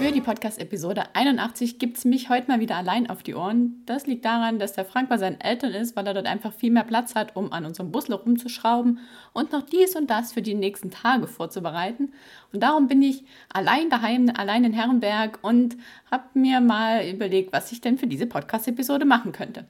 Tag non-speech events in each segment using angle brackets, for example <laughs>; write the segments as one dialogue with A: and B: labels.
A: Für die Podcast-Episode 81 gibt es mich heute mal wieder allein auf die Ohren. Das liegt daran, dass der Frank bei seinen Eltern ist, weil er dort einfach viel mehr Platz hat, um an unserem Busle rumzuschrauben und noch dies und das für die nächsten Tage vorzubereiten. Und darum bin ich allein daheim, allein in Herrenberg und habe mir mal überlegt, was ich denn für diese Podcast-Episode machen könnte.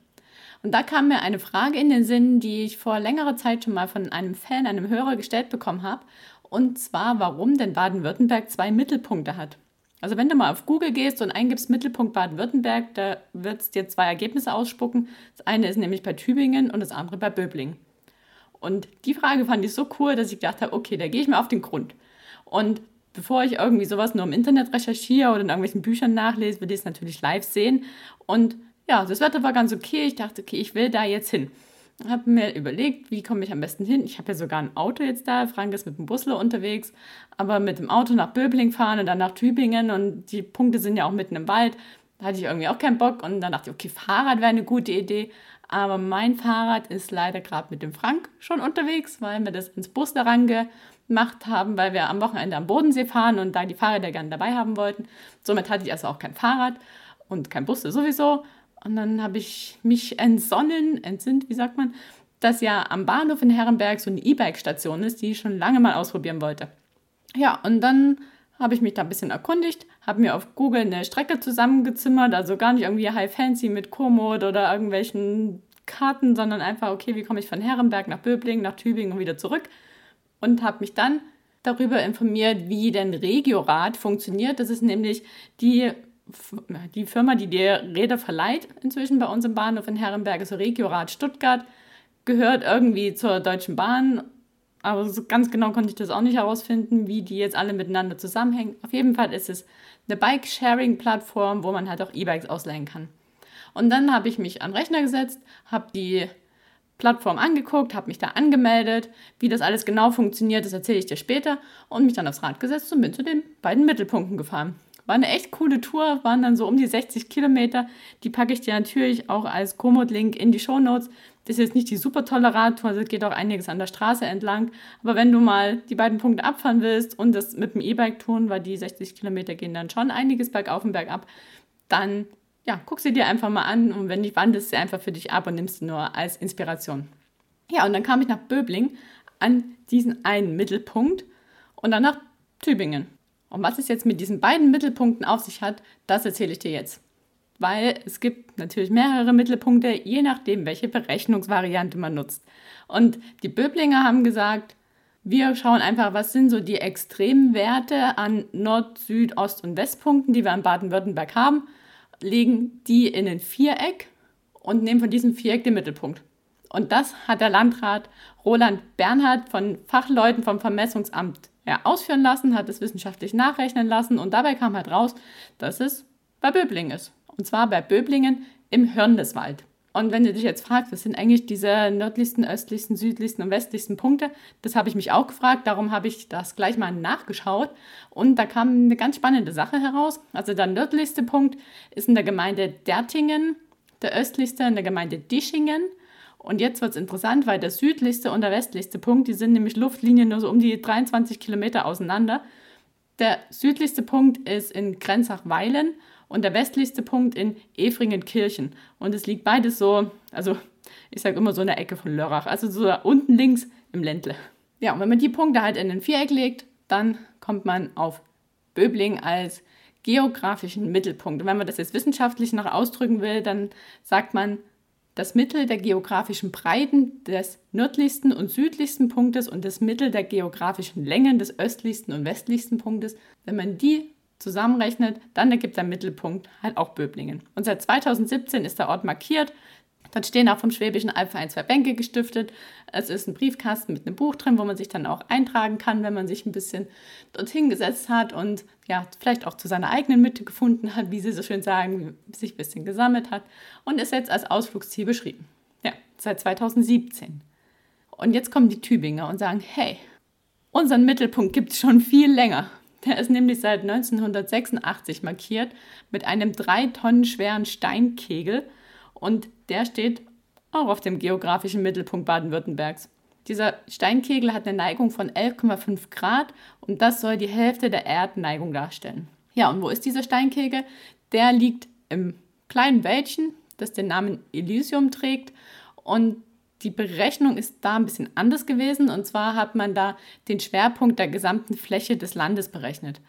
A: Und da kam mir eine Frage in den Sinn, die ich vor längerer Zeit schon mal von einem Fan, einem Hörer gestellt bekommen habe. Und zwar, warum denn Baden-Württemberg zwei Mittelpunkte hat. Also wenn du mal auf Google gehst und eingibst Mittelpunkt Baden-Württemberg, da wird es dir zwei Ergebnisse ausspucken. Das eine ist nämlich bei Tübingen und das andere bei Böbling. Und die Frage fand ich so cool, dass ich gedacht habe, okay, da gehe ich mal auf den Grund. Und bevor ich irgendwie sowas nur im Internet recherchiere oder in irgendwelchen Büchern nachlese, will ich es natürlich live sehen. Und ja, das Wetter war ganz okay. Ich dachte, okay, ich will da jetzt hin habe mir überlegt, wie komme ich am besten hin. Ich habe ja sogar ein Auto jetzt da. Frank ist mit dem Busler unterwegs, aber mit dem Auto nach Böbling fahren und dann nach Tübingen und die Punkte sind ja auch mitten im Wald. Da hatte ich irgendwie auch keinen Bock und dann dachte ich, okay, Fahrrad wäre eine gute Idee. Aber mein Fahrrad ist leider gerade mit dem Frank schon unterwegs, weil wir das ins Busler gemacht haben, weil wir am Wochenende am Bodensee fahren und da die Fahrräder gerne dabei haben wollten. Somit hatte ich also auch kein Fahrrad und kein Busler sowieso. Und dann habe ich mich entsonnen, entsinnt, wie sagt man, dass ja am Bahnhof in Herrenberg so eine E-Bike-Station ist, die ich schon lange mal ausprobieren wollte. Ja, und dann habe ich mich da ein bisschen erkundigt, habe mir auf Google eine Strecke zusammengezimmert, also gar nicht irgendwie high fancy mit Komoot oder irgendwelchen Karten, sondern einfach, okay, wie komme ich von Herrenberg nach Böbling, nach Tübingen und wieder zurück und habe mich dann darüber informiert, wie denn Regiorad funktioniert. Das ist nämlich die die Firma, die die Räder verleiht, inzwischen bei uns im Bahnhof in Herrenberg, ist Regiorad Stuttgart, gehört irgendwie zur Deutschen Bahn. Aber so ganz genau konnte ich das auch nicht herausfinden, wie die jetzt alle miteinander zusammenhängen. Auf jeden Fall ist es eine Bike-Sharing-Plattform, wo man halt auch E-Bikes ausleihen kann. Und dann habe ich mich an den Rechner gesetzt, habe die Plattform angeguckt, habe mich da angemeldet. Wie das alles genau funktioniert, das erzähle ich dir später. Und mich dann aufs Rad gesetzt und bin zu den beiden Mittelpunkten gefahren. War eine echt coole Tour, waren dann so um die 60 Kilometer. Die packe ich dir natürlich auch als Komoot-Link in die Show Notes. Das ist jetzt nicht die super tolle Radtour, also geht auch einiges an der Straße entlang. Aber wenn du mal die beiden Punkte abfahren willst und das mit dem E-Bike tun, weil die 60 Kilometer gehen dann schon einiges bergauf und bergab, dann ja, guck sie dir einfach mal an und wenn nicht, wandelst sie einfach für dich ab und nimmst sie nur als Inspiration. Ja, und dann kam ich nach Böbling an diesen einen Mittelpunkt und dann nach Tübingen. Und was es jetzt mit diesen beiden Mittelpunkten auf sich hat, das erzähle ich dir jetzt. Weil es gibt natürlich mehrere Mittelpunkte, je nachdem, welche Berechnungsvariante man nutzt. Und die Böblinger haben gesagt, wir schauen einfach, was sind so die extremen Werte an Nord-, Süd-, Ost- und Westpunkten, die wir in Baden-Württemberg haben, legen die in ein Viereck und nehmen von diesem Viereck den Mittelpunkt. Und das hat der Landrat Roland Bernhard von Fachleuten vom Vermessungsamt ja, ausführen lassen, hat es wissenschaftlich nachrechnen lassen und dabei kam halt raus, dass es bei Böblingen ist. Und zwar bei Böblingen im Hörndeswald. Und wenn du dich jetzt fragst, was sind eigentlich diese nördlichsten, östlichsten, südlichsten und westlichsten Punkte, das habe ich mich auch gefragt, darum habe ich das gleich mal nachgeschaut und da kam eine ganz spannende Sache heraus. Also der nördlichste Punkt ist in der Gemeinde Dertingen, der östlichste in der Gemeinde Dischingen und jetzt wird es interessant, weil der südlichste und der westlichste Punkt, die sind nämlich Luftlinien nur so um die 23 Kilometer auseinander. Der südlichste Punkt ist in Grenzach-Weilen und der westlichste Punkt in Efringenkirchen. Und es liegt beides so, also ich sage immer so in der Ecke von Lörrach, also so unten links im Ländle. Ja, und wenn man die Punkte halt in ein Viereck legt, dann kommt man auf Böbling als geografischen Mittelpunkt. Und wenn man das jetzt wissenschaftlich noch ausdrücken will, dann sagt man, das Mittel der geografischen Breiten des nördlichsten und südlichsten Punktes und das Mittel der geografischen Längen des östlichsten und westlichsten Punktes, wenn man die zusammenrechnet, dann ergibt der Mittelpunkt halt auch Böblingen. Und seit 2017 ist der Ort markiert. Dort stehen auch vom Schwäbischen Albverein zwei Bänke gestiftet. Es ist ein Briefkasten mit einem Buch drin, wo man sich dann auch eintragen kann, wenn man sich ein bisschen dorthin gesetzt hat und ja, vielleicht auch zu seiner eigenen Mitte gefunden hat, wie sie so schön sagen, sich ein bisschen gesammelt hat und ist jetzt als Ausflugsziel beschrieben. Ja, seit 2017. Und jetzt kommen die Tübinger und sagen, hey, unseren Mittelpunkt gibt es schon viel länger. Der ist nämlich seit 1986 markiert mit einem drei Tonnen schweren Steinkegel und der steht auch auf dem geografischen Mittelpunkt Baden-Württembergs. Dieser Steinkegel hat eine Neigung von 11,5 Grad und das soll die Hälfte der Erdneigung darstellen. Ja, und wo ist dieser Steinkegel? Der liegt im kleinen Wäldchen, das den Namen Elysium trägt und die Berechnung ist da ein bisschen anders gewesen und zwar hat man da den Schwerpunkt der gesamten Fläche des Landes berechnet.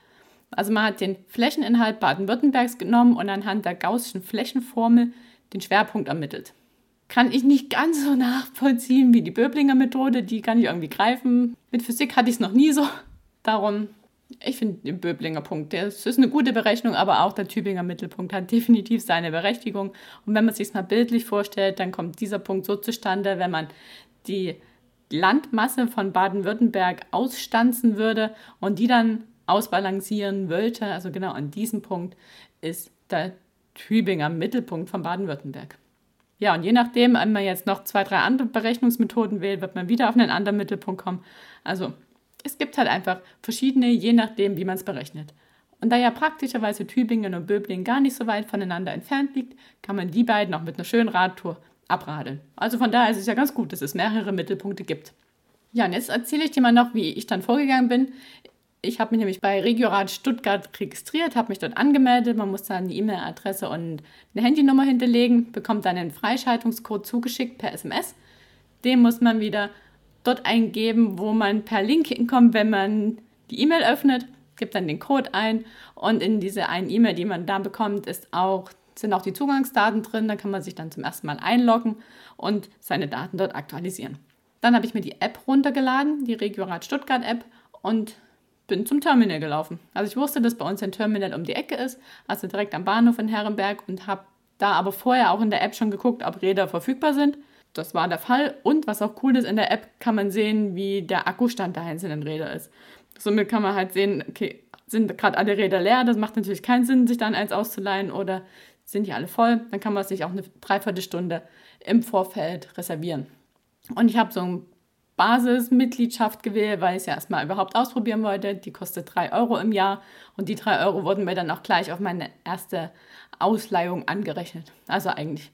A: Also man hat den Flächeninhalt Baden-Württembergs genommen und anhand der gaußschen Flächenformel den Schwerpunkt ermittelt. Kann ich nicht ganz so nachvollziehen wie die Böblinger Methode, die kann ich irgendwie greifen. Mit Physik hatte ich es noch nie so. <laughs> Darum, ich finde den Böblinger Punkt, das ist eine gute Berechnung, aber auch der Tübinger Mittelpunkt hat <laughs> definitiv seine Berechtigung. Und wenn man sich mal bildlich vorstellt, dann kommt dieser Punkt so zustande, wenn man die Landmasse von Baden-Württemberg ausstanzen würde und die dann ausbalancieren wollte, also genau an diesem Punkt ist der Tübinger Mittelpunkt von Baden-Württemberg. Ja, und je nachdem, wenn man jetzt noch zwei, drei andere Berechnungsmethoden wählt, wird man wieder auf einen anderen Mittelpunkt kommen. Also es gibt halt einfach verschiedene, je nachdem, wie man es berechnet. Und da ja praktischerweise Tübingen und Böblingen gar nicht so weit voneinander entfernt liegt, kann man die beiden auch mit einer schönen Radtour abradeln. Also von daher ist es ja ganz gut, dass es mehrere Mittelpunkte gibt. Ja, und jetzt erzähle ich dir mal noch, wie ich dann vorgegangen bin. Ich habe mich nämlich bei Regiorat Stuttgart registriert, habe mich dort angemeldet. Man muss da eine E-Mail-Adresse und eine Handynummer hinterlegen, bekommt dann einen Freischaltungscode zugeschickt per SMS. Den muss man wieder dort eingeben, wo man per Link hinkommt, wenn man die E-Mail öffnet, gibt dann den Code ein und in diese einen E-Mail, die man da bekommt, ist auch, sind auch die Zugangsdaten drin. Da kann man sich dann zum ersten Mal einloggen und seine Daten dort aktualisieren. Dann habe ich mir die App runtergeladen, die Regiorat Stuttgart App und bin zum Terminal gelaufen. Also ich wusste, dass bei uns ein Terminal um die Ecke ist, also direkt am Bahnhof in Herrenberg und habe da aber vorher auch in der App schon geguckt, ob Räder verfügbar sind. Das war der Fall und was auch cool ist, in der App kann man sehen, wie der Akkustand der einzelnen Räder ist. Somit kann man halt sehen, okay, sind gerade alle Räder leer, das macht natürlich keinen Sinn, sich dann eins auszuleihen oder sind die alle voll, dann kann man sich auch eine Dreiviertelstunde im Vorfeld reservieren. Und ich habe so ein Basismitgliedschaft gewählt, weil ich es ja erstmal überhaupt ausprobieren wollte. Die kostet 3 Euro im Jahr und die 3 Euro wurden mir dann auch gleich auf meine erste Ausleihung angerechnet. Also eigentlich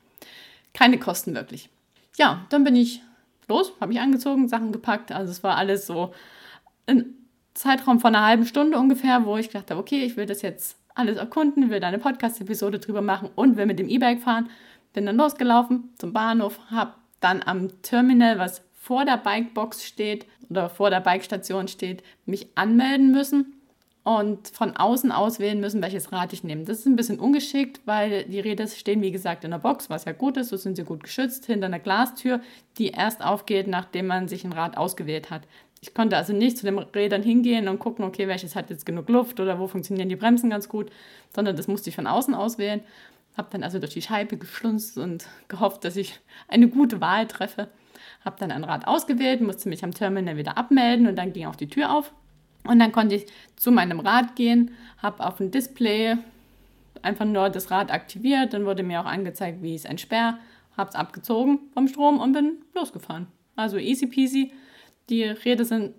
A: keine Kosten wirklich. Ja, dann bin ich los, habe mich angezogen, Sachen gepackt. Also es war alles so ein Zeitraum von einer halben Stunde ungefähr, wo ich dachte, okay, ich will das jetzt alles erkunden, will da eine Podcast-Episode drüber machen und will mit dem E-Bike fahren. Bin dann losgelaufen zum Bahnhof, habe dann am Terminal, was vor der Bikebox steht oder vor der Bikestation steht, mich anmelden müssen und von außen auswählen müssen, welches Rad ich nehme. Das ist ein bisschen ungeschickt, weil die Räder stehen, wie gesagt, in der Box, was ja gut ist, so sind sie gut geschützt, hinter einer Glastür, die erst aufgeht, nachdem man sich ein Rad ausgewählt hat. Ich konnte also nicht zu den Rädern hingehen und gucken, okay, welches hat jetzt genug Luft oder wo funktionieren die Bremsen ganz gut, sondern das musste ich von außen auswählen. Habe dann also durch die Scheibe geschlunzt und gehofft, dass ich eine gute Wahl treffe habe dann ein Rad ausgewählt, musste mich am Terminal wieder abmelden und dann ging auch die Tür auf. Und dann konnte ich zu meinem Rad gehen, habe auf dem Display einfach nur das Rad aktiviert, dann wurde mir auch angezeigt, wie es entsperrt, habe es abgezogen vom Strom und bin losgefahren. Also easy peasy. Die Räder sind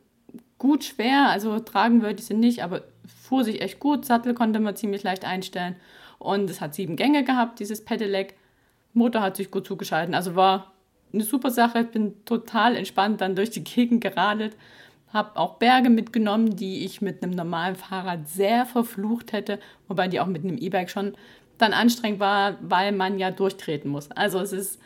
A: gut schwer, also tragen würde ich sie nicht, aber fuhr sich echt gut. Sattel konnte man ziemlich leicht einstellen und es hat sieben Gänge gehabt, dieses Pedelec. Motor hat sich gut zugeschalten, also war eine super Sache. Ich bin total entspannt dann durch die Gegend geradelt. Habe auch Berge mitgenommen, die ich mit einem normalen Fahrrad sehr verflucht hätte, wobei die auch mit einem E-Bike schon dann anstrengend war, weil man ja durchtreten muss. Also es ist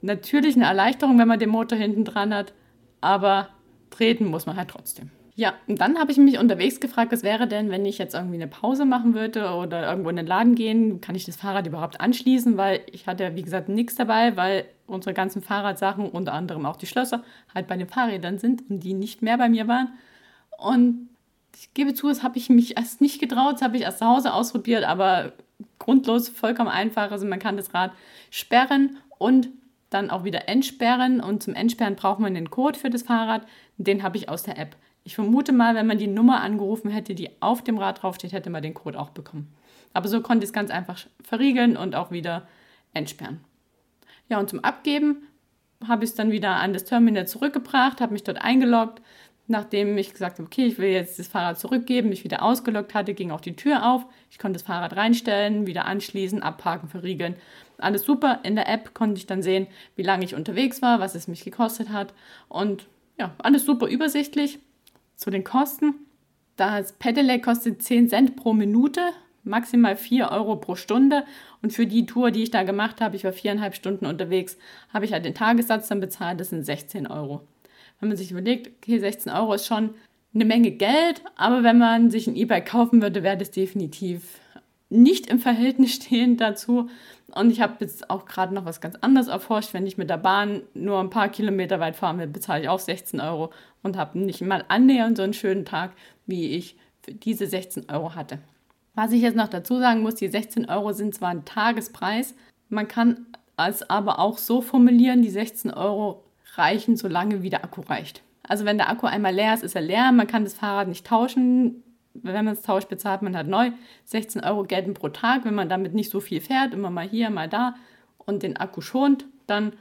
A: natürlich eine Erleichterung, wenn man den Motor hinten dran hat, aber treten muss man halt trotzdem. Ja, und dann habe ich mich unterwegs gefragt, was wäre denn, wenn ich jetzt irgendwie eine Pause machen würde oder irgendwo in den Laden gehen, kann ich das Fahrrad überhaupt anschließen, weil ich hatte, wie gesagt, nichts dabei, weil unsere ganzen Fahrradsachen, unter anderem auch die Schlösser, halt bei den Fahrrädern sind und die nicht mehr bei mir waren. Und ich gebe zu, das habe ich mich erst nicht getraut, das habe ich erst zu Hause ausprobiert, aber grundlos, vollkommen einfach. Also man kann das Rad sperren und dann auch wieder entsperren. Und zum Entsperren braucht man den Code für das Fahrrad. Den habe ich aus der App. Ich vermute mal, wenn man die Nummer angerufen hätte, die auf dem Rad draufsteht, hätte man den Code auch bekommen. Aber so konnte ich es ganz einfach verriegeln und auch wieder entsperren. Ja, und zum Abgeben habe ich es dann wieder an das Terminal zurückgebracht, habe mich dort eingeloggt. Nachdem ich gesagt habe, okay, ich will jetzt das Fahrrad zurückgeben, mich wieder ausgeloggt hatte, ging auch die Tür auf. Ich konnte das Fahrrad reinstellen, wieder anschließen, abparken, verriegeln. Alles super. In der App konnte ich dann sehen, wie lange ich unterwegs war, was es mich gekostet hat. Und ja, alles super übersichtlich. Zu den Kosten. Das Pedelec kostet 10 Cent pro Minute, maximal 4 Euro pro Stunde. Und für die Tour, die ich da gemacht habe, ich war viereinhalb Stunden unterwegs, habe ich halt den Tagessatz dann bezahlt, das sind 16 Euro. Wenn man sich überlegt, okay, 16 Euro ist schon eine Menge Geld, aber wenn man sich ein E-Bike kaufen würde, wäre das definitiv nicht im Verhältnis stehend dazu. Und ich habe jetzt auch gerade noch was ganz anderes erforscht. Wenn ich mit der Bahn nur ein paar Kilometer weit fahren will, bezahle ich auch 16 Euro und habe nicht mal annähernd so einen schönen Tag, wie ich für diese 16 Euro hatte. Was ich jetzt noch dazu sagen muss, die 16 Euro sind zwar ein Tagespreis, man kann es aber auch so formulieren, die 16 Euro reichen, solange wie der Akku reicht. Also wenn der Akku einmal leer ist, ist er leer, man kann das Fahrrad nicht tauschen, wenn man es tauscht, bezahlt man halt neu. 16 Euro gelten pro Tag. Wenn man damit nicht so viel fährt, immer mal hier, mal da und den Akku schont, dann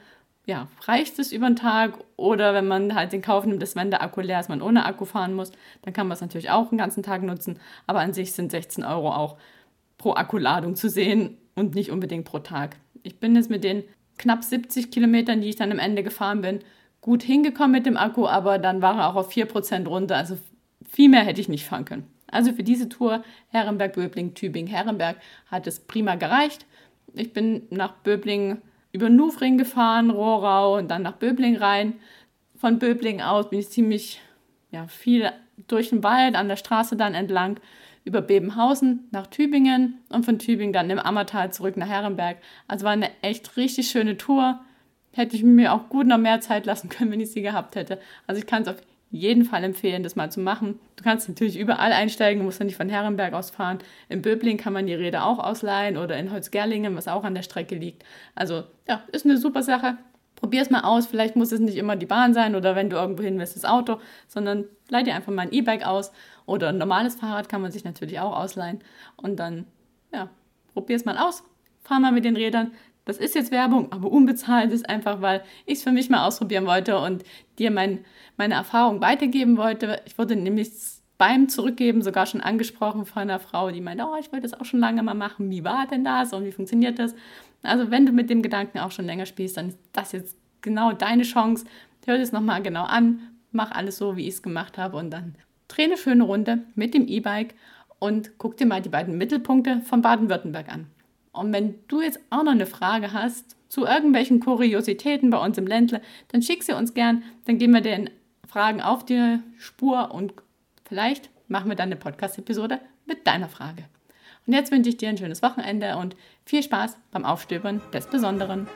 A: ja, reicht es über den Tag. Oder wenn man halt den Kauf nimmt, dass wenn der Akku leer ist, man ohne Akku fahren muss, dann kann man es natürlich auch den ganzen Tag nutzen. Aber an sich sind 16 Euro auch pro Akkuladung zu sehen und nicht unbedingt pro Tag. Ich bin jetzt mit den knapp 70 Kilometern, die ich dann am Ende gefahren bin, gut hingekommen mit dem Akku, aber dann war er auch auf 4% runter. Also viel mehr hätte ich nicht fahren können. Also für diese Tour Herrenberg, Böbling, Tübingen, Herrenberg hat es prima gereicht. Ich bin nach Böbling über Nufring gefahren, Rohrau und dann nach Böbling rein. Von Böbling aus bin ich ziemlich ja, viel durch den Wald, an der Straße dann entlang, über Bebenhausen nach Tübingen und von Tübingen dann im Ammertal zurück nach Herrenberg. Also war eine echt richtig schöne Tour. Hätte ich mir auch gut noch mehr Zeit lassen können, wenn ich sie gehabt hätte. Also ich kann es auf jeden Fall empfehlen, das mal zu machen. Du kannst natürlich überall einsteigen, musst ja nicht von Herrenberg aus fahren. In Böbling kann man die Räder auch ausleihen oder in Holzgerlingen, was auch an der Strecke liegt. Also ja, ist eine super Sache. Probier es mal aus. Vielleicht muss es nicht immer die Bahn sein oder wenn du irgendwo hin willst, das Auto, sondern leih dir einfach mal ein E-Bike aus oder ein normales Fahrrad kann man sich natürlich auch ausleihen. Und dann, ja, probier es mal aus. Fahr mal mit den Rädern. Das ist jetzt Werbung, aber unbezahlt ist einfach, weil ich es für mich mal ausprobieren wollte und dir mein, meine Erfahrung weitergeben wollte. Ich wurde nämlich beim Zurückgeben sogar schon angesprochen von einer Frau, die meinte, oh, ich wollte das auch schon lange mal machen. Wie war denn das und wie funktioniert das? Also wenn du mit dem Gedanken auch schon länger spielst, dann ist das jetzt genau deine Chance. Hör das nochmal genau an, mach alles so, wie ich es gemacht habe und dann dreh eine schöne Runde mit dem E-Bike und guck dir mal die beiden Mittelpunkte von Baden-Württemberg an. Und wenn du jetzt auch noch eine Frage hast zu irgendwelchen Kuriositäten bei uns im Ländle, dann schick sie uns gern. Dann gehen wir den Fragen auf die Spur und vielleicht machen wir dann eine Podcast-Episode mit deiner Frage. Und jetzt wünsche ich dir ein schönes Wochenende und viel Spaß beim Aufstöbern des Besonderen.